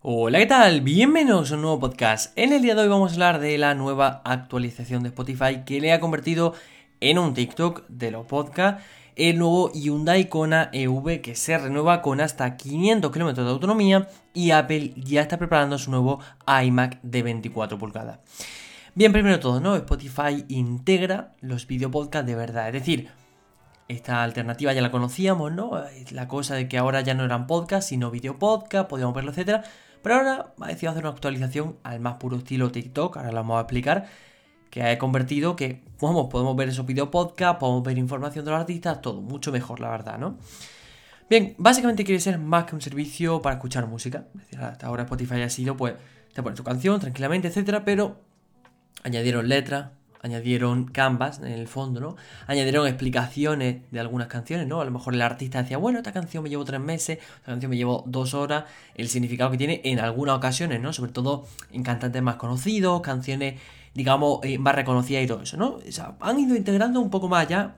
Hola, ¿qué tal? Bienvenidos a un nuevo podcast. En el día de hoy vamos a hablar de la nueva actualización de Spotify que le ha convertido en un TikTok de los podcasts el nuevo Hyundai Kona EV que se renueva con hasta 500 km de autonomía y Apple ya está preparando su nuevo iMac de 24 pulgadas. Bien, primero todo, ¿no? Spotify integra los videopodcasts de verdad, es decir, esta alternativa ya la conocíamos, ¿no? La cosa de que ahora ya no eran podcasts, sino videopodcasts, podíamos verlo, etcétera. Pero ahora ha decidido hacer una actualización al más puro estilo TikTok, ahora lo vamos a explicar, que ha convertido que, vamos, podemos ver esos video podcast, podemos ver información de los artistas, todo mucho mejor, la verdad, ¿no? Bien, básicamente quiere ser más que un servicio para escuchar música. Hasta ahora Spotify ha sido, pues, te pones tu canción tranquilamente, etcétera, pero añadieron letras, añadieron canvas en el fondo, ¿no? Añadieron explicaciones de algunas canciones, ¿no? A lo mejor el artista decía, bueno, esta canción me llevó tres meses, esta canción me llevó dos horas, el significado que tiene en algunas ocasiones, ¿no? Sobre todo en cantantes más conocidos, canciones, digamos, eh, más reconocidas y todo eso, ¿no? O sea, han ido integrando un poco más allá,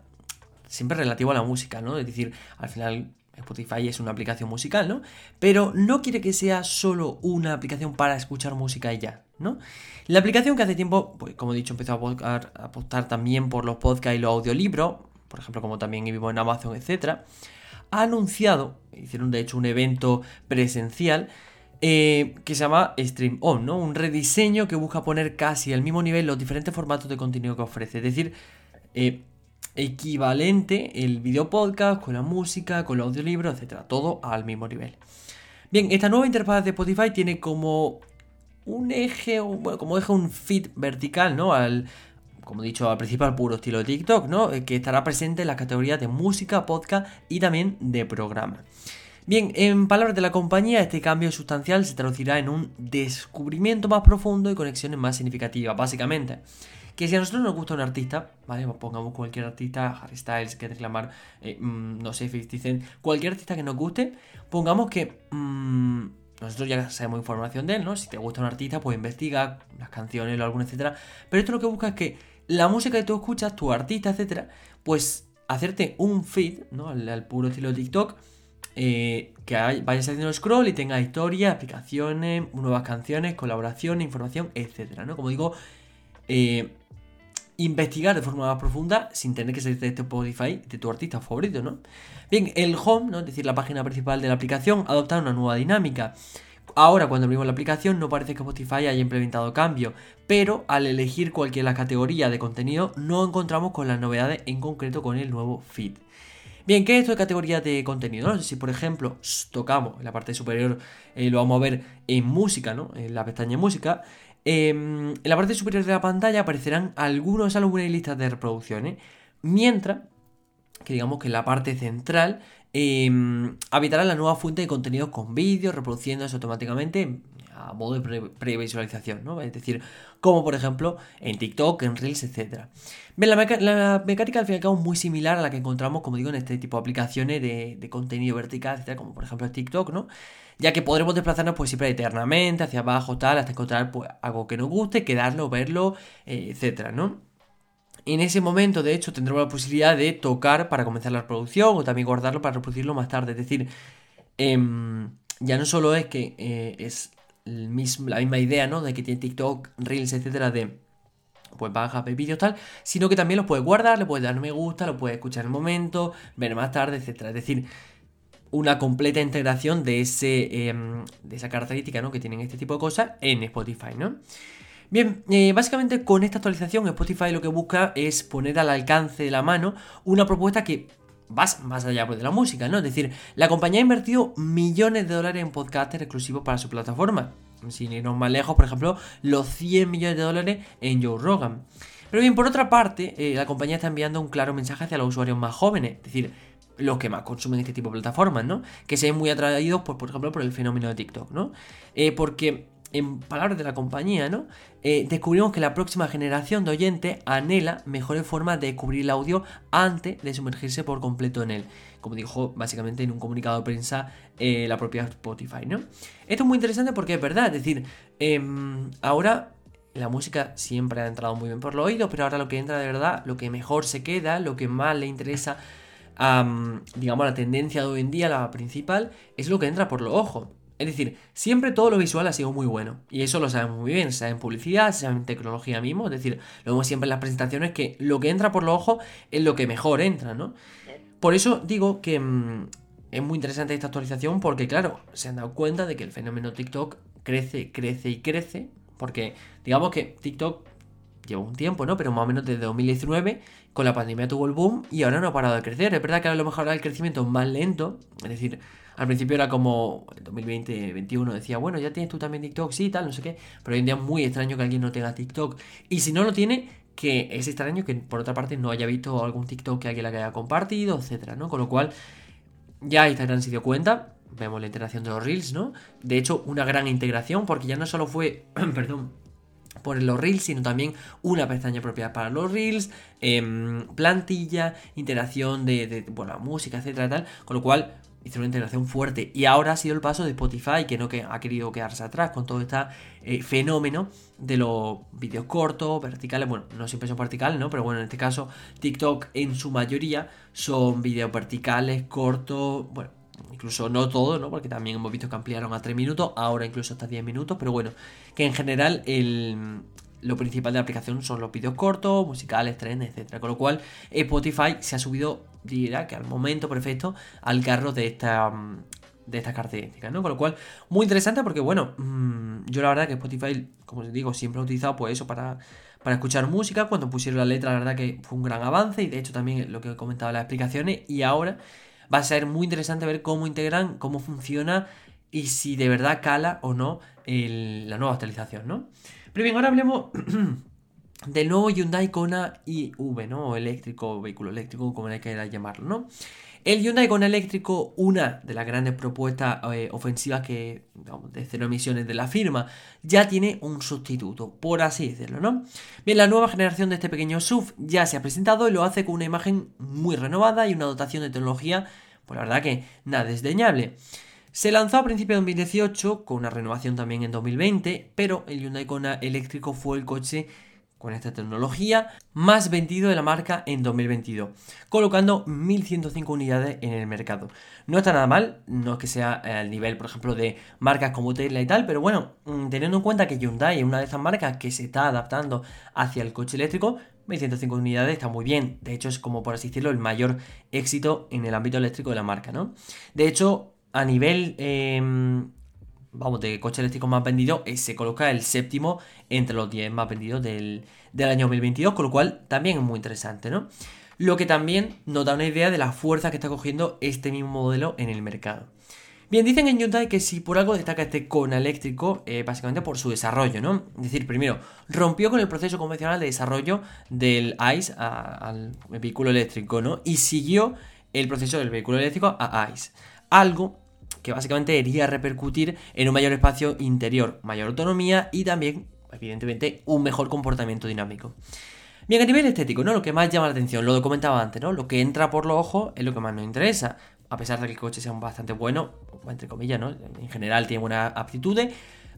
siempre relativo a la música, ¿no? Es decir, al final Spotify es una aplicación musical, ¿no? Pero no quiere que sea solo una aplicación para escuchar música y ya, ¿no? La aplicación que hace tiempo, pues como he dicho, empezó a apostar también por los podcasts y los audiolibros, por ejemplo, como también vimos en Amazon, etc., ha anunciado, hicieron de hecho un evento presencial, eh, que se llama Stream On, ¿no? Un rediseño que busca poner casi al mismo nivel los diferentes formatos de contenido que ofrece. Es decir, eh, equivalente el video podcast con la música, con los audiolibros, etcétera, todo al mismo nivel. Bien, esta nueva interfaz de Spotify tiene como un eje, bueno, como eje un feed vertical, ¿no? Al, como he dicho al principio, al puro estilo de TikTok, ¿no? Eh, que estará presente en las categorías de música, podcast y también de programa. Bien, en palabras de la compañía, este cambio sustancial se traducirá en un descubrimiento más profundo y conexiones más significativas, básicamente que si a nosotros nos gusta un artista, ¿vale? Pues pongamos cualquier artista, Harry Styles, que reclamar, eh, mm, no sé, 50 Cent, cualquier artista que nos guste, pongamos que mmm, nosotros ya sabemos información de él, ¿no? Si te gusta un artista, pues investiga las canciones o alguna, etcétera. Pero esto lo que busca es que la música que tú escuchas, tu artista, etcétera, pues hacerte un feed, ¿no? Al, puro estilo de TikTok, eh, que vayas haciendo scroll y tenga historias, aplicaciones, nuevas canciones, colaboraciones, información, etcétera, ¿no? Como digo, eh, investigar de forma más profunda sin tener que salir de este Spotify de tu artista favorito, ¿no? Bien, el home, ¿no? es decir, la página principal de la aplicación, adopta una nueva dinámica. Ahora, cuando abrimos la aplicación, no parece que Spotify haya implementado cambio, pero al elegir cualquier categoría de contenido, no encontramos con las novedades, en concreto con el nuevo feed. Bien, ¿qué es esto de categoría de contenido? Si, por ejemplo, tocamos en la parte superior, eh, lo vamos a ver en música, ¿no? En la pestaña música. Em, en la parte superior de la pantalla aparecerán algunos álbumes y listas de reproducciones, mientras que digamos que en la parte central eh, habitará la nueva fuente de contenidos con vídeos reproduciéndose automáticamente modo de previsualización, ¿no? Es decir, como por ejemplo en TikTok, en Reels, etc. Bien, la, mecánica al fin y al cabo es muy similar a la que encontramos, como digo, en este tipo de aplicaciones de, contenido vertical, etcétera, como por ejemplo TikTok, ¿no? Ya que podremos desplazarnos pues siempre eternamente, hacia abajo, tal, hasta encontrar pues, algo que nos guste, quedarlo, verlo, eh, etcétera, ¿no? En ese momento, de hecho, tendremos la posibilidad de tocar para comenzar la reproducción o también guardarlo para reproducirlo más tarde. Es decir, em, ya no solo es que eh, es la misma idea, ¿no? De que tiene TikTok, Reels, etcétera, de pues baja vídeos tal, sino que también lo puedes guardar, le puedes dar me gusta, lo puedes escuchar en el momento, ver más tarde, etcétera. Es decir, una completa integración de, ese, em, de esa característica ¿no? que tienen este tipo de cosas en Spotify, ¿no? Bien, eh, básicamente con esta actualización Spotify lo que busca es poner al alcance de la mano una propuesta que va más allá pues, de la música, ¿no? Es decir, la compañía ha invertido millones de dólares en podcasters exclusivos para su plataforma. Sin irnos más lejos, por ejemplo, los 100 millones de dólares en Joe Rogan. Pero bien, por otra parte, eh, la compañía está enviando un claro mensaje hacia los usuarios más jóvenes, es decir, los que más consumen este tipo de plataformas, ¿no? Que se ven muy atraídos, por, por ejemplo, por el fenómeno de TikTok, ¿no? Eh, porque en palabras de la compañía, ¿no? Eh, descubrimos que la próxima generación de oyentes anhela mejores formas de descubrir el audio antes de sumergirse por completo en él. Como dijo básicamente en un comunicado de prensa eh, la propia Spotify, ¿no? Esto es muy interesante porque es verdad, es decir, em, ahora la música siempre ha entrado muy bien por los oídos, pero ahora lo que entra de verdad, lo que mejor se queda, lo que más le interesa a, digamos, la tendencia de hoy en día, la principal, es lo que entra por los ojos. Es decir, siempre todo lo visual ha sido muy bueno. Y eso lo sabemos muy bien, sea en publicidad, sea en tecnología mismo. Es decir, lo vemos siempre en las presentaciones que lo que entra por los ojos es lo que mejor entra, ¿no? Por eso digo que mm, es muy interesante esta actualización porque, claro, se han dado cuenta de que el fenómeno TikTok crece, crece y crece. Porque digamos que TikTok lleva un tiempo, ¿no? Pero más o menos desde 2019, con la pandemia tuvo el boom y ahora no ha parado de crecer. Es verdad que a lo mejor ahora el crecimiento es más lento, es decir, al principio era como en 2020-2021 decía, bueno, ya tienes tú también TikTok, sí, tal, no sé qué, pero hoy en día es muy extraño que alguien no tenga TikTok. Y si no lo tiene, que es extraño que por otra parte no haya visto algún TikTok que alguien la haya compartido, etcétera, ¿no? Con lo cual, ya Instagram se dio cuenta, vemos la integración de los Reels, ¿no? De hecho, una gran integración, porque ya no solo fue, perdón, por los Reels, sino también una pestaña propia para los Reels, em, plantilla, interacción de, de, bueno, música, etcétera, tal, con lo cual hizo una integración fuerte. Y ahora ha sido el paso de Spotify, que no que ha querido quedarse atrás con todo este fenómeno de los vídeos cortos, verticales. Bueno, no siempre son verticales, ¿no? Pero bueno, en este caso, TikTok en su mayoría son vídeos verticales, cortos. Bueno, incluso no todo, ¿no? Porque también hemos visto que ampliaron a 3 minutos, ahora incluso hasta 10 minutos. Pero bueno, que en general el, lo principal de la aplicación son los vídeos cortos, musicales, trenes, etcétera. Con lo cual, Spotify se ha subido, dirá que al momento perfecto, al carro de esta de estas características, ¿no? Con lo cual, muy interesante porque, bueno, mm, yo la verdad que Spotify, como os digo, siempre he utilizado pues eso para, para escuchar música. Cuando pusieron la letra, la verdad que fue un gran avance y de hecho también lo que he comentado en las explicaciones. Y ahora va a ser muy interesante ver cómo integran, cómo funciona y si de verdad cala o no la nueva actualización, ¿no? Pero bien, ahora hablemos del nuevo Hyundai Kona IV, ¿no? Eléctrico, vehículo eléctrico, como hay que llamarlo, ¿no? El Hyundai Kona eléctrico, una de las grandes propuestas eh, ofensivas que, de cero emisiones de la firma, ya tiene un sustituto, por así decirlo, ¿no? Bien, la nueva generación de este pequeño SUV ya se ha presentado y lo hace con una imagen muy renovada y una dotación de tecnología, pues la verdad que nada desdeñable. Se lanzó a principios de 2018, con una renovación también en 2020, pero el Hyundai Kona eléctrico fue el coche con esta tecnología más vendido de la marca en 2022, colocando 1105 unidades en el mercado. No está nada mal, no es que sea al nivel, por ejemplo, de marcas como Tesla y tal, pero bueno, mm, teniendo en cuenta que Hyundai es una de estas marcas que se está adaptando hacia el coche eléctrico, 1105 unidades está muy bien. De hecho, es como por así decirlo, el mayor éxito en el ámbito eléctrico de la marca, ¿no? De hecho, a nivel, em, vamos, de coche eléctrico más vendido, eh, se coloca el séptimo entre los 10 más vendidos del, año 2022, con lo cual también es muy interesante, ¿no? Lo que también nos da una idea de la fuerza que está cogiendo este mismo modelo en el mercado. Bien, dicen en Hyundai que si por algo destaca este Kona eléctrico, eh, básicamente por su desarrollo, ¿no? Es decir, primero, rompió con el proceso convencional de desarrollo del ICE al vehículo eléctrico, ¿no? Y siguió el proceso del vehículo eléctrico a ICE. Algo que básicamente iría a repercutir en un mayor espacio interior, mayor autonomía y también, evidentemente, un mejor comportamiento dinámico. Bien, a nivel estético, ¿no? Lo que más llama la atención, lo comentaba antes, ¿no? Lo que entra por los ojos es lo que más nos interesa. A pesar de que el coche sea bastante bueno, entre comillas, ¿no? En general tiene buenas aptitudes.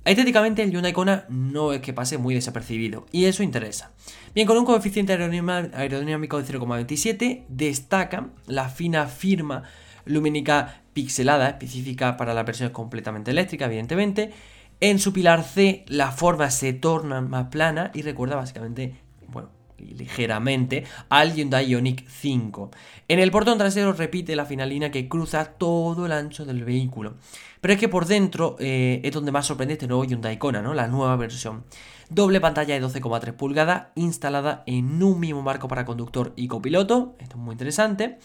Estéticamente el Hyundai Kona no es que pase muy desapercibido y eso interesa. Bien, con un coeficiente aerodinámico de 0,27 destaca la fina firma lumínica pixelada, específica para la versión completamente eléctrica, evidentemente. En su pilar C la forma se torna más plana y recuerda básicamente, bueno, ligeramente al Hyundai Ioniq 5. En el portón trasero repite la finalina que cruza todo el ancho del vehículo. Pero es que por dentro eh, es donde más sorprende este nuevo Hyundai Kona, ¿no? La nueva versión. Doble pantalla de 12,3 pulgadas instalada en un mismo marco para conductor y copiloto. Esto es muy interesante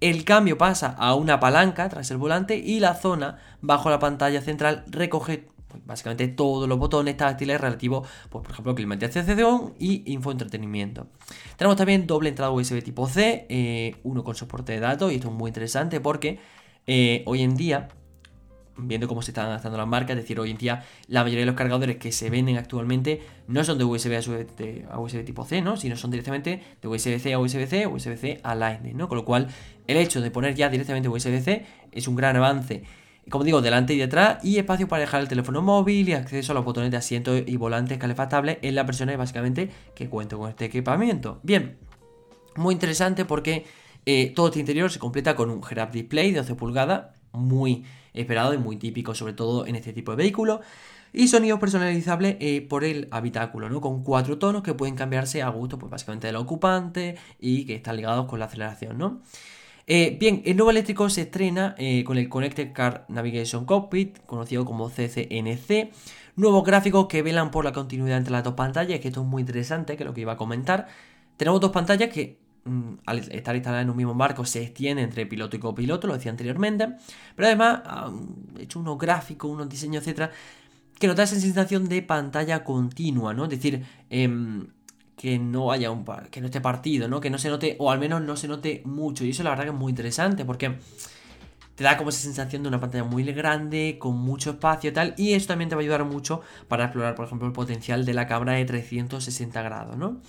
el cambio pasa a una palanca tras el volante y la zona bajo la pantalla central recoge pues, básicamente todos los botones táctiles relativos, pues, por ejemplo, climatización y infoentretenimiento. Tenemos también doble entrada USB tipo C, eh, uno con soporte de datos y esto es muy interesante porque eh, hoy en día viendo cómo se están adaptando las marcas, es decir, hoy en día la mayoría de los cargadores que se venden actualmente no son de USB a USB, tipo C, ¿no? Sino son directamente de USB-C a USB-C, USB-C a Lightning, ¿no? Con lo cual, el hecho de poner ya directamente USB-C es un gran avance. Como digo, delante y detrás, y espacio para dejar el teléfono móvil y acceso a los botones de asiento y volantes calefactables en las versiones básicamente que cuento con este equipamiento. Bien, muy interesante porque eh, todo este interior se completa con un head-up display de 12 pulgadas muy esperado y muy típico, sobre todo en este tipo de vehículos. Y sonido personalizable eh, por el habitáculo, ¿no? Con cuatro tonos que pueden cambiarse a gusto, pues básicamente del ocupante y que están ligados con la aceleración, ¿no? Eh, bien, el nuevo eléctrico se estrena eh, con el Connected Car Navigation Cockpit, conocido como CCNC. Nuevos gráficos que velan por la continuidad entre las dos pantallas, que esto es muy interesante, que es lo que iba a comentar. Tenemos dos pantallas que al estar instaladas en un mismo marco se extienden entre piloto y copiloto, lo decía anteriormente, pero además he hecho unos gráficos, unos diseños, etcétera, que nos da esa sensación de pantalla continua, ¿no? Es decir, em, que no haya un que no esté partido, ¿no? Que no se note, o al menos no se note mucho. Y eso la verdad que es muy interesante porque te da como esa sensación de una pantalla muy grande, con mucho espacio y tal. Y eso también te va a ayudar mucho para explorar, por ejemplo, el potencial de la cámara de 360 grados, ¿no?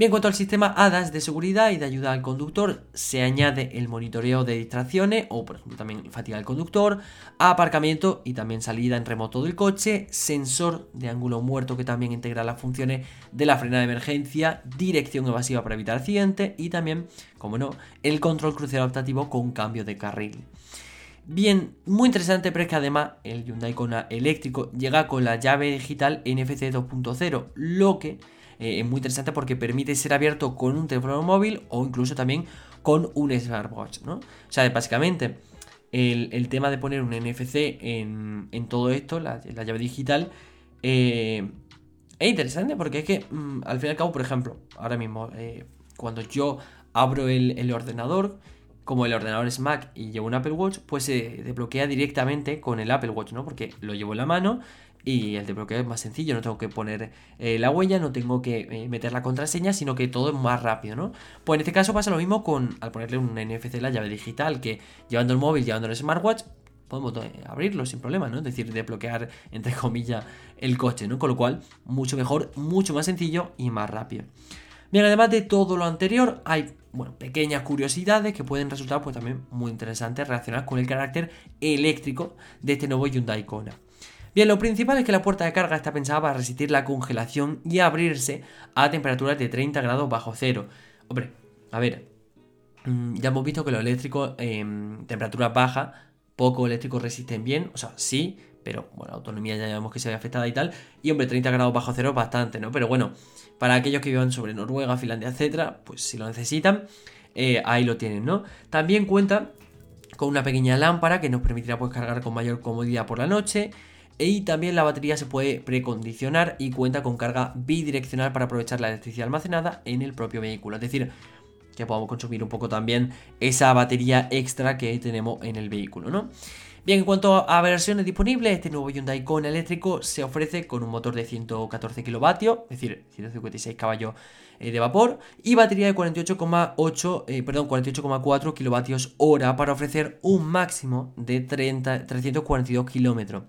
Bien, en cuanto al sistema ADAS de seguridad y de ayuda al conductor, se añade el monitoreo de distracciones o, por ejemplo, también fatiga del conductor, aparcamiento y también salida en remoto del coche, sensor de ángulo muerto que también integra las funciones de la frena de emergencia, dirección evasiva para evitar accidentes y también, como no, el control crucero adaptativo con cambio de carril. Bien, muy interesante, pero es que además el Hyundai Kona eléctrico llega con la llave digital NFC 2.0, lo que eh, es muy interesante porque permite ser abierto con un teléfono móvil o incluso también con un smartwatch, ¿no? O sea, básicamente el, tema de poner un NFC en, todo esto, la, llave digital, eh, es interesante porque es que mm, al fin y al cabo, por ejemplo, ahora mismo, eh, cuando yo abro el, el, ordenador, como el ordenador es Mac y llevo un Apple Watch, pues se desbloquea directamente con el Apple Watch, ¿no? Porque lo llevo en la mano y el desbloqueo es más sencillo, no tengo que poner eh, la huella, no tengo que eh, meter la contraseña, sino que todo es más rápido, ¿no? Pues en este caso pasa lo mismo con al ponerle un NFC la llave digital, que llevando el móvil, llevando el smartwatch, podemos eh, abrirlo sin problema, ¿no? Es decir, desbloquear, entre comillas, el coche, ¿no? Con lo cual, mucho mejor, mucho más sencillo y más rápido. Bien, además de todo lo anterior, hay, pequeñas curiosidades que pueden resultar, pues también muy interesantes relacionadas con el carácter eléctrico de este nuevo Hyundai Kona. Bien, lo principal es que la puerta de carga está pensada para resistir la congelación y abrirse a temperaturas de 30 grados bajo cero. Hombre, a ver, mm, ya hemos visto que los eléctricos en temperaturas bajas, poco eléctricos resisten bien, o sea, sí, pero bueno, autonomía ya vemos que se ve afectada y tal. Y hombre, 30 grados bajo cero es bastante, ¿no? Pero bueno, para aquellos que vivan sobre Noruega, Finlandia, etcétera, pues si lo necesitan, eh, ahí lo tienen, ¿no? También cuenta con una pequeña lámpara que nos permitirá pues cargar con mayor comodidad por la noche y también la batería se puede precondicionar y cuenta con carga bidireccional para aprovechar la electricidad almacenada en el propio vehículo. Es decir, que podamos consumir un poco también esa batería extra que tenemos en el vehículo, ¿no? Bien, en cuanto a versiones disponibles, este nuevo Hyundai Kona eléctrico se ofrece con un motor de 114 kilovatios, es decir, 156 caballos eh, de vapor, y batería de 48,8, eh, perdón, 48,4 kilovatios hora para ofrecer un máximo de 30, 342 kilómetros.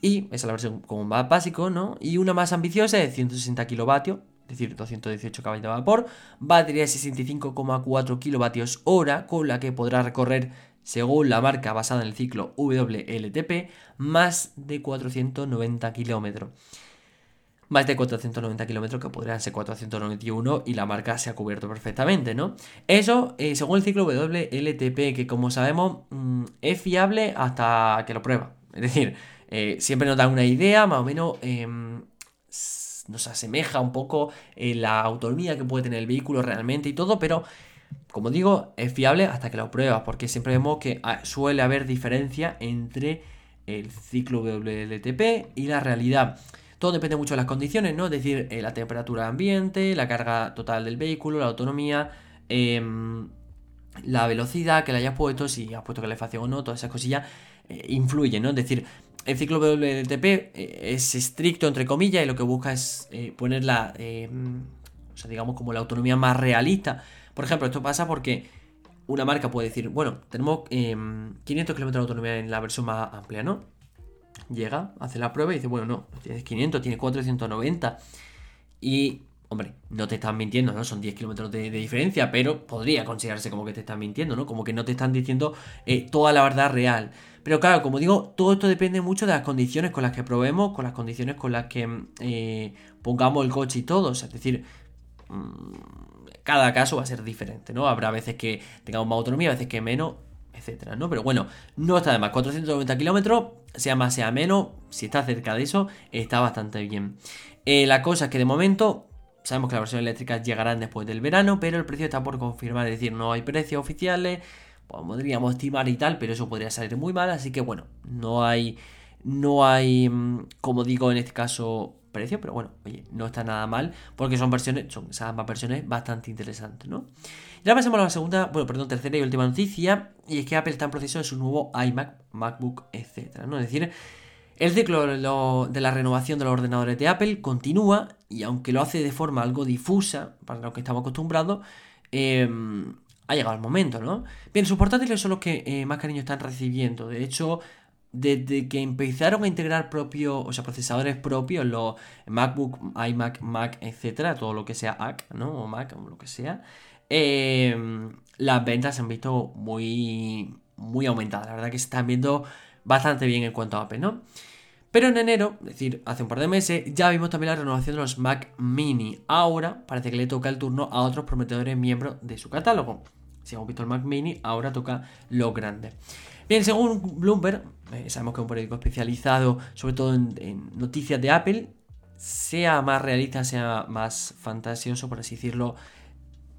Y esa es la versión como más básico, ¿no? Y una más ambiciosa de 160 kilovatios, es decir, 218 caballos de vapor, batería de 65,4 kilovatios hora, con la que podrá recorrer, según la marca basada en el ciclo WLTP, más de 490 kilómetros. Más de 490 kilómetros que podrían ser 491 y la marca se ha cubierto perfectamente, ¿no? Eso eh, según el ciclo WLTP, que como sabemos mm, es fiable hasta que lo prueba. Es decir, eh, siempre nos da una idea, más o menos em, nos asemeja un poco eh, la autonomía que puede tener el vehículo realmente y todo, pero como digo, es fiable hasta que lo pruebas, porque siempre vemos que ah, suele haber diferencia entre el ciclo WLTP y la realidad. Todo depende mucho de las condiciones, ¿no? Es decir, eh, la temperatura ambiente, la carga total del vehículo, la autonomía, em, la velocidad que le hayas puesto, si has puesto calefacción o no, todas esas cosillas influyen, ¿no? Es decir, el ciclo WLTP eh, es estricto, entre comillas, y lo que busca es eh, poner la, eh, sea, digamos, como la autonomía más realista. Por ejemplo, esto pasa porque una marca puede decir, bueno, tenemos 500 km de autonomía en la versión más amplia, ¿no? Llega, hace la prueba y dice, bueno, no, tienes 500, tienes 490. Y, hombre, no te están mintiendo, ¿no? Son 10 kilómetros de, diferencia, pero podría considerarse como que te están mintiendo, ¿no? Como que no te están diciendo toda la verdad real. Pero claro, como digo, todo esto depende mucho de las condiciones con las que probemos, con las condiciones con las que eh, pongamos el coche y todo. es decir, mm, cada caso va a ser diferente, ¿no? Habrá veces que tengamos más autonomía, veces que menos. etcétera, ¿no? Pero bueno, no está de más. 490 kilómetros, sea más, sea menos, si está cerca de eso, está bastante bien. Eh, la cosa es que de momento Sabemos que las versiones eléctricas llegarán después del verano, pero el precio está por confirmar, es decir, no hay precios oficiales, podríamos estimar y tal, pero eso podría salir muy mal, así que bueno, no hay, no hay, mm, como digo en este caso, precio, pero bueno, oye, no está nada mal, porque son versiones, son esas ambas versiones bastante interesantes, ¿no? Y ahora pasamos a la segunda, bueno, perdón, tercera y última noticia, y es que Apple está en proceso de su nuevo iMac, MacBook, etcétera, ¿no? Es decir, el ciclo de la renovación de los ordenadores de Apple continúa y aunque lo hace de forma algo difusa, para lo que estamos acostumbrados, em, ha llegado el momento, ¿no? Bien, sus portátiles son los que eh, más cariño están recibiendo. De hecho, desde que empezaron a integrar propios, o sea, procesadores propios, los MacBook, iMac, Mac, etcétera, todo lo que sea Mac, ¿no? O Mac, o lo que sea, em, las ventas se han visto muy, muy aumentadas. La verdad que se están viendo bastante bien en cuanto a Apple, ¿no? Pero en enero, es decir, hace un par de meses, ya vimos también la renovación de los Mac Mini. Ahora parece que le toca el turno a otros prometedores miembros de su catálogo. Si hemos visto el Mac Mini, ahora toca lo grande. Bien, según Bloomberg, eh, sabemos que es un periódico especializado sobre todo en, noticias de Apple, sea más realista, sea más fantasioso, por así decirlo,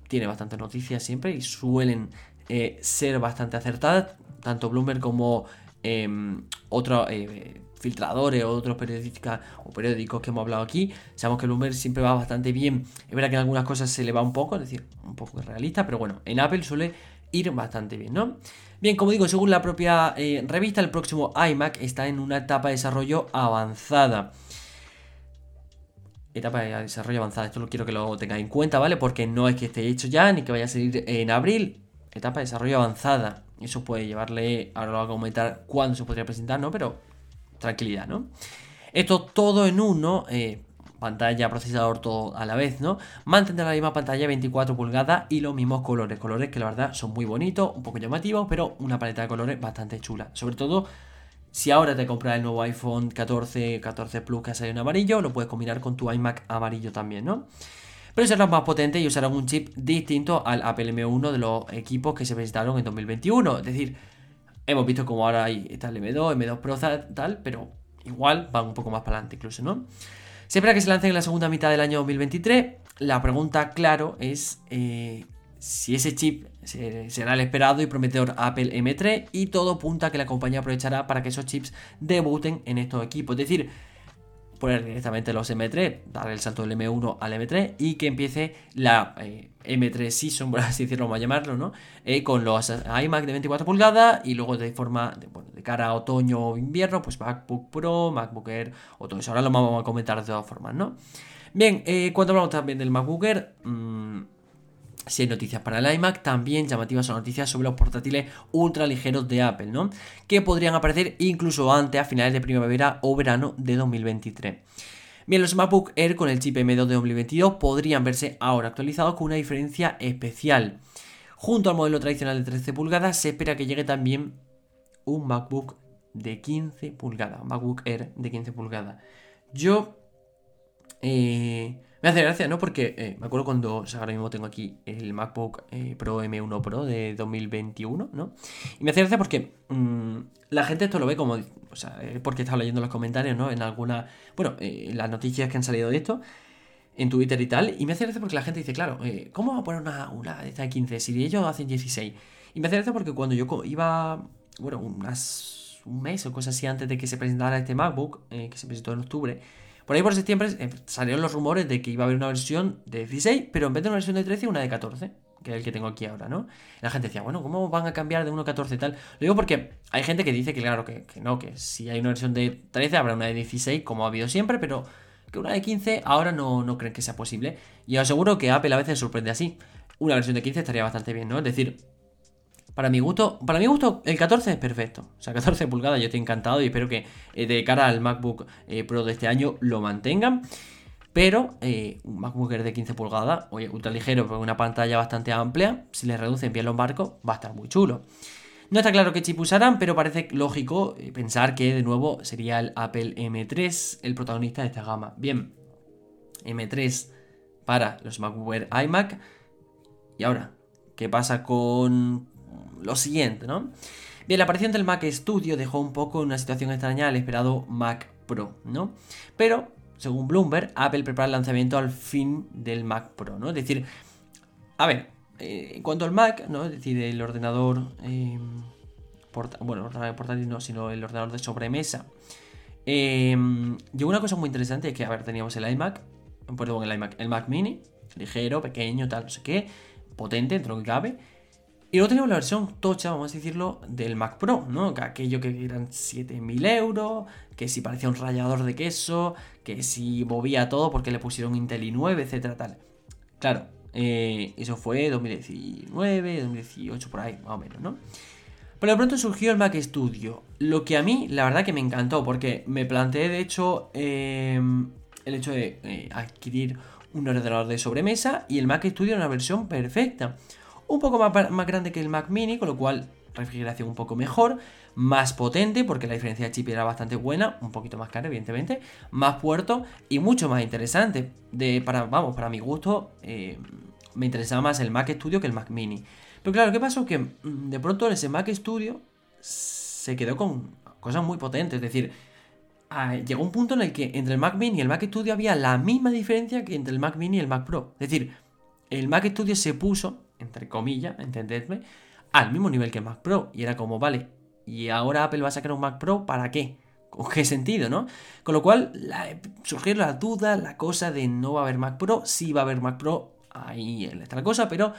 tiene bastantes noticias siempre y suelen eh, ser bastante acertadas. Tanto Bloomberg como Em, otros eh, filtradores o otros periodistas o periódicos que hemos hablado aquí. Sabemos que Bloomberg siempre va bastante bien. Es verdad que en algunas cosas se le va un poco, es decir, un poco realista, pero bueno, en Apple suele ir bastante bien, ¿no? Bien, como digo, según la propia eh, revista, el próximo iMac está en una etapa de desarrollo avanzada. Etapa de desarrollo avanzada, esto lo quiero que lo tengáis en cuenta, ¿vale? Porque no es que esté hecho ya ni que vaya a salir en abril. Etapa de desarrollo avanzada. Eso puede llevarle, ahora a comentar cuándo se podría presentar, ¿no? Pero tranquilidad, ¿no? Esto todo en uno, eh, pantalla, procesador, todo a la vez, ¿no? Mantendrá la misma pantalla 24 pulgadas y los mismos colores. Colores que la verdad son muy bonitos, un poco llamativos, pero una paleta de colores bastante chula. Sobre todo, si ahora te compras el nuevo iPhone 14, 14 Plus que ha salido en amarillo, lo puedes combinar con tu iMac amarillo también, ¿no? Pero será más potente y usarán un chip distinto al Apple M1 de los equipos que se presentaron en 2021. Es decir, hemos visto como ahora hay está el M2, M2 Pro, tal, pero igual van un poco más para adelante incluso, ¿no? Se espera que se lancen en la segunda mitad del año 2023. La pregunta, claro, es eh, si ese chip será el esperado y prometedor Apple M3 y todo apunta a que la compañía aprovechará para que esos chips debuten en estos equipos. Es decir, poner directamente los M3, dar el salto del M1 al M3 y que empiece la eh, M3 Season, por así decirlo, vamos a llamarlo, ¿no? Eh, con los iMac de 24 pulgadas y luego de forma, de, bueno, de cara a otoño o invierno, pues MacBook Pro, MacBook Air o todo eso. Ahora lo vamos a comentar de todas formas, ¿no? Bien, eh, cuando hablamos también del MacBook Air, mmm, si hay noticias para el iMac, también llamativas son noticias sobre los portátiles ultra ligeros de Apple, ¿no? Que podrían aparecer incluso antes, a finales de primavera o verano de 2023. Bien, los MacBook Air con el chip M2 de 2022 podrían verse ahora actualizados con una diferencia especial. Junto al modelo tradicional de 13 pulgadas, se espera que llegue también un MacBook de 15 pulgadas, MacBook Air de 15 pulgadas. Yo eh, me hace gracia, ¿no? Porque eh, me acuerdo cuando, ahora mismo tengo aquí el MacBook eh, Pro M1 Pro de 2021, ¿no? Y me hace gracia porque mm, la gente esto lo ve como, o sea, porque he leyendo los comentarios, ¿no? En alguna, bueno, eh, las noticias que han salido de esto, en Twitter y tal, y me hace gracia porque la gente dice, claro, ¿cómo va a poner una, una de estas 15 si ellos hacen 16? Y me hace gracia porque cuando yo iba, bueno, unas, un mes o cosas así antes de que se presentara este MacBook, que se presentó en octubre, por ahí por septiembre eh, salieron los rumores de que iba a haber una versión de 16, pero en vez de una versión de 13, una de 14 que es el que tengo aquí ahora, ¿no? La gente decía, bueno, ¿cómo van a cambiar de 1.14 y tal? Lo digo porque hay gente que dice que, claro, que, no, que si hay una versión de 13 habrá una de 16, como ha habido siempre, pero que una de 15 ahora no, no creen que sea posible. Y os aseguro que Apple a veces sorprende así. Una versión de 15 estaría bastante bien, ¿no? Es decir, para mi gusto, para mi gusto, el 14 es perfecto. O sea, 14 pulgadas, yo estoy encantado y espero que eh, de cara al MacBook eh, Pro de este año lo mantengan. Pero eh, un MacBook de 15 pulgadas, oye, ultra ligero, con una pantalla bastante amplia, si le reducen bien los marcos, va a estar muy chulo. No está claro qué chip usarán, pero parece lógico pensar que de nuevo sería el Apple M3 el protagonista de esta gama. Bien, M3 para los MacBook iMac. Y ahora, ¿qué pasa con lo siguiente, ¿no? Bien, la aparición del Mac Studio dejó un poco en una situación extraña al esperado Mac Pro, ¿no? Pero, según Bloomberg, Apple prepara el lanzamiento al fin del Mac Pro, ¿no? Es decir, a ver, eh, en cuanto al Mac, ¿no? Es decir, el ordenador, eh, bueno, ordenador portátil no, sino el ordenador de sobremesa. Llegó una cosa muy interesante, que, a ver, teníamos el iMac, perdón, el iMac, el Mac Mini, ligero, pequeño, tal, no sé qué, potente, dentro que cabe. Y luego teníamos la versión tocha, vamos a decirlo, del Mac Pro, ¿no? Que aquello que eran 7.000 euros, que si parecía un rallador de queso, que si movía todo porque le pusieron Intel i9, etcétera, tal. Claro, eh, eso fue 2019, 2018, por ahí, más o menos, ¿no? Pero de pronto surgió el Mac Studio, lo que a mí, la verdad que me encantó, porque me planteé, de hecho, eh, el hecho de eh, adquirir un ordenador de sobremesa y el Mac Studio en una versión perfecta un poco más, más grande que el Mac Mini, con lo cual refrigeración un poco mejor, más potente, porque la diferencia de chip era bastante buena, un poquito más cara, evidentemente, más puerto y mucho más interesante. De, para, vamos, para mi gusto, eh, me interesaba más el Mac Studio que el Mac Mini. Pero claro, ¿qué pasó? Que mm, de pronto ese Mac Studio se quedó con cosas muy potentes, es decir, ah, llegó un punto en el que entre el Mac Mini y el Mac Studio había la misma diferencia que entre el Mac Mini y el Mac Pro. Es decir, el Mac Studio se puso entre comillas, entendedme, al mismo nivel que Mac Pro. Y era como, vale, y ahora Apple va a sacar un Mac Pro, ¿para qué? ¿Con qué sentido, no? Con lo cual, surgieron las dudas, la cosa de no va a haber Mac Pro, sí va a haber Mac Pro, ahí está la cosa, pero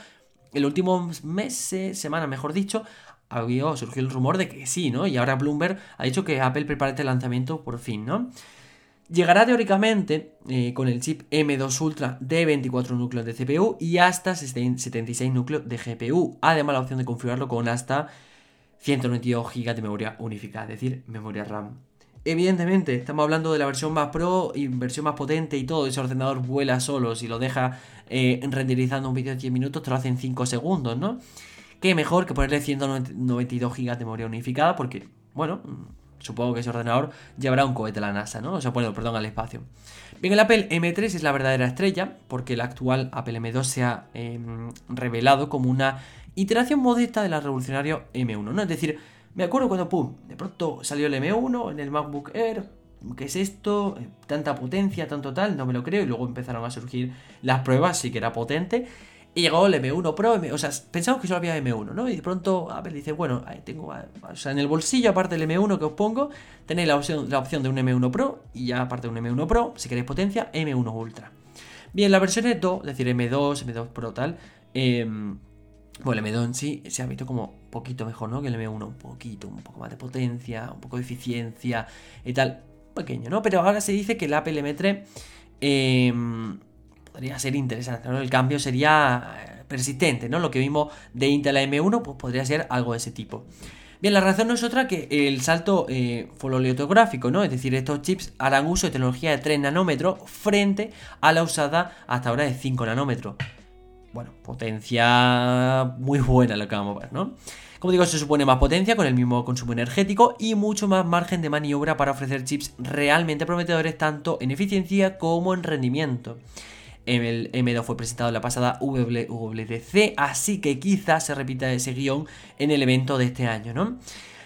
el último meses, semana mejor dicho, había surgido el rumor de que sí, ¿no? Y ahora Bloomberg ha dicho que Apple prepara este lanzamiento por fin, ¿no? Llegará teóricamente eh, con el chip M2 Ultra de 24 núcleos de CPU y hasta 76 núcleos de GPU. Además, la opción de configurarlo con hasta 192 GB de memoria unificada, es decir, memoria RAM. Evidentemente, estamos hablando de la versión más pro y versión más potente y todo. Ese ordenador vuela solo. Si lo deja eh, renderizando un vídeo de 10 minutos, te lo hace en 5 segundos, ¿no? Qué mejor que ponerle 192 GB de memoria unificada, porque, bueno, Supongo que ese ordenador llevará un cohete a la NASA, ¿no? O sea, bueno, perdón, al espacio. Bien, el Apple M3 es la verdadera estrella, porque el actual Apple M2 se ha em, revelado como una iteración modesta del revolucionario M1, ¿no? Es decir, me acuerdo cuando, pum, de pronto salió el M1 en el MacBook Air, ¿qué es esto? Eh, tanta potencia, tanto tal, no me lo creo, y luego empezaron a surgir las pruebas, sí que era potente, y llegó el M1 Pro, o sea, pensamos que solo había M1, ¿no? Y de pronto Apple dice, bueno, ahí tengo, o sea, en el bolsillo, aparte del M1 que os pongo, tenéis la opción, la opción de un M1 Pro, y ya aparte de un M1 Pro, si queréis potencia, M1 Ultra. Bien, la versión es 2, es decir, M2, M2 Pro tal, em, bueno, el M2 en sí se ha visto como un poquito mejor, ¿no? Que el M1, un poquito, un poco más de potencia, un poco de eficiencia y tal, pequeño, ¿no? Pero ahora se dice que el Apple M3... Eh, podría ser interesante. El cambio sería eh, persistente, ¿no? Lo que vimos de Intel a M1, pues podría ser algo de ese tipo. Bien, la razón no es otra que el salto eh, ¿no? Es decir, estos chips harán uso de tecnología de 3 nanómetros frente a la usada hasta ahora de 5 nanómetros. Bueno, potencia muy buena lo que vamos a ver, ¿no? Como digo, se supone más potencia con el mismo consumo energético y mucho más margen de maniobra para ofrecer chips realmente prometedores tanto en eficiencia como en rendimiento. El M2 fue presentado en la pasada WWDC, así que quizás se repita ese guion en el evento de este año, ¿no?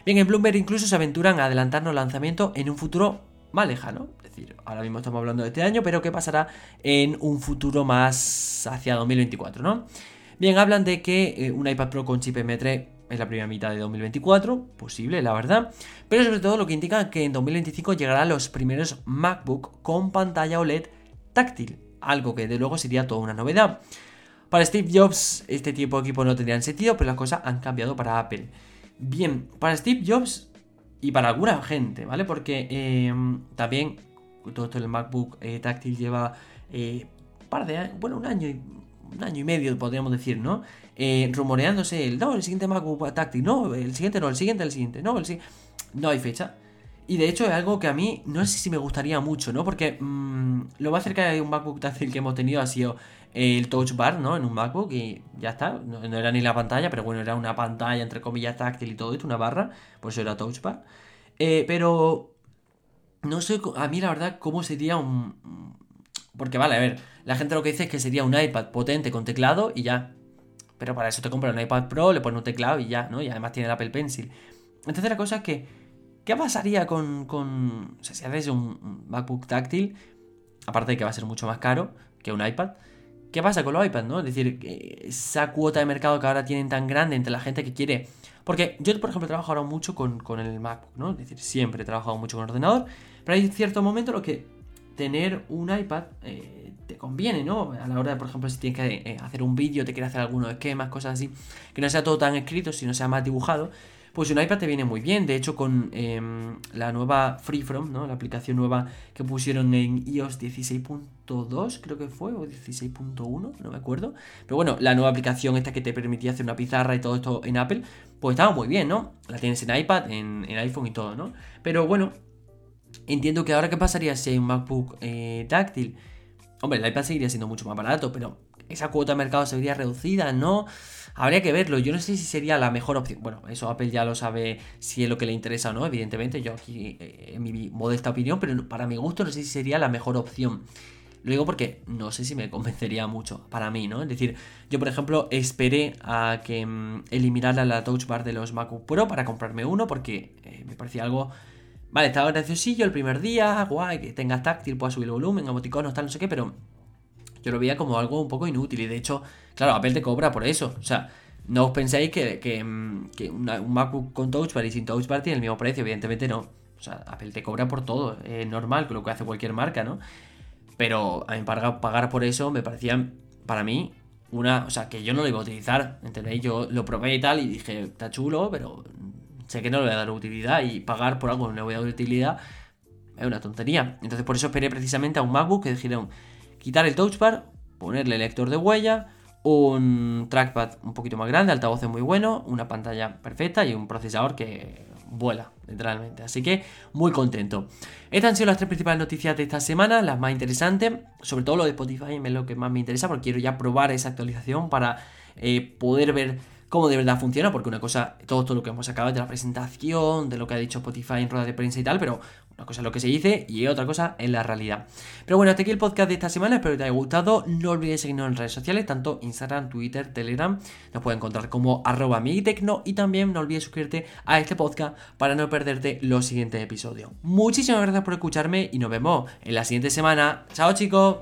Bien, en Bloomberg incluso se aventuran a adelantarnos lanzamientos en un futuro más lejano. Es decir, ahora mismo estamos hablando de este año, pero ¿qué pasará en un futuro más hacia 2024, ¿no? Bien, hablan de que eh, un iPad Pro con chip M3 es la primera mitad de 2024, posible, la verdad. Pero sobre todo lo que indica que en 2025 llegarán los primeros MacBook con pantalla OLED táctil algo que de luego sería toda una novedad. Para Steve Jobs este tipo de equipo no tendrían sentido, pero las cosas han cambiado para Apple. Bien, para Steve Jobs y para alguna gente, ¿vale? Porque em, también todo esto del MacBook eh, táctil lleva eh, par de bueno, un año y un año y medio podríamos decir, ¿no? Eh, rumoreándose el, no, el siguiente MacBook táctil, no, el siguiente no, el siguiente, el siguiente, no, el siguiente. No hay fecha. Y de hecho es algo que a mí no sé si me gustaría mucho, ¿no? Porque mm, lo más cerca de un MacBook táctil que hemos tenido ha sido el Touch Bar, ¿no? En un MacBook y ya está. No, era ni la pantalla, pero bueno, era una pantalla entre comillas táctil y todo esto, una barra. Por eso era Touch Bar. Eh, pero no sé, a mí la verdad, cómo sería un... Porque vale, a ver, la gente lo que dice es que sería un iPad potente con teclado y ya. Pero para eso te compras un iPad Pro, le pones un teclado y ya, ¿no? Y además tiene el Apple Pencil. Entonces la cosa es que, ¿qué pasaría con, o sea, si haces un MacBook táctil, aparte de que va a ser mucho más caro que un iPad, ¿qué pasa con los iPads, no? Es decir, esa cuota de mercado que ahora tienen tan grande entre la gente que quiere... Porque yo, por ejemplo, trabajo ahora mucho con, el MacBook, ¿no? Es decir, siempre he trabajado mucho con ordenador, pero hay cierto momento en los que tener un iPad eh, te conviene, ¿no? A la hora de, por ejemplo, si tienes que eh, hacer un vídeo, te quieres hacer algunos esquemas, cosas así, que no sea todo tan escrito, sino sea más dibujado, pues un iPad te viene muy bien. De hecho, con em, la nueva Freeform, ¿no? La aplicación nueva que pusieron en iOS 16.2, creo que fue, o 16.1, no me acuerdo. Pero bueno, la nueva aplicación esta que te permitía hacer una pizarra y todo esto en Apple, pues estaba muy bien, ¿no? La tienes en iPad, en, iPhone y todo, ¿no? Pero bueno, entiendo que ahora qué pasaría si hay un MacBook eh, táctil. Hombre, el iPad seguiría siendo mucho más barato, pero esa cuota de mercado se vería reducida, ¿no? Habría que verlo. Yo no sé si sería la mejor opción. Bueno, eso Apple ya lo sabe si es lo que le interesa o no, evidentemente. Yo aquí, eh, en mi modesta opinión, pero para mi gusto no sé si sería la mejor opción. Lo digo porque no sé si me convencería mucho para mí, ¿no? Es decir, yo por ejemplo esperé a que mm, eliminara la touch bar de los MacBook Pro para comprarme uno porque eh, me parecía algo... Vale, estaba graciosillo el primer día, guay, que tenga táctil, pueda subir el volumen, emoticonos, tal, no sé qué, pero yo lo veía como algo un poco inútil y de hecho, claro, Apple te cobra por eso. O sea, no os penséis que, que, mm, un MacBook con Touch Bar y sin Touch Bar tiene el mismo precio, evidentemente no. O sea, Apple te cobra por todo, es normal, lo que hace cualquier marca, ¿no? Pero a mí pagar, pagar por eso me parecía, para mí, una... O sea, que yo no lo iba a utilizar, ¿entendéis? Yo lo probé y tal y dije, está chulo, pero sé que no le voy a dar utilidad y pagar por algo que no le voy a dar utilidad es una tontería. Entonces por eso esperé precisamente a un MacBook que dijeron, quitar el touch bar, ponerle lector de huella, un trackpad un poquito más grande, altavoces muy bueno, una pantalla perfecta y un procesador que vuela, literalmente. Así que muy contento. Estas han sido las tres principales noticias de esta semana, las más interesantes, sobre todo lo de Spotify es lo que más me interesa porque quiero ya probar esa actualización para eh, poder ver cómo de verdad funciona, porque una cosa, todo, todo lo que hemos sacado de la presentación, de lo que ha dicho Spotify en rueda de prensa y tal, pero una cosa es lo que se dice y otra cosa es la realidad. Pero bueno, hasta aquí el podcast de esta semana. Espero que te haya gustado. No olvides seguirnos en redes sociales, tanto Instagram, Twitter, Telegram. Nos puedes encontrar como arroba y también no olvides suscribirte a este podcast para no perderte los siguientes episodios. Muchísimas gracias por escucharme y nos vemos en la siguiente semana. Chao chicos.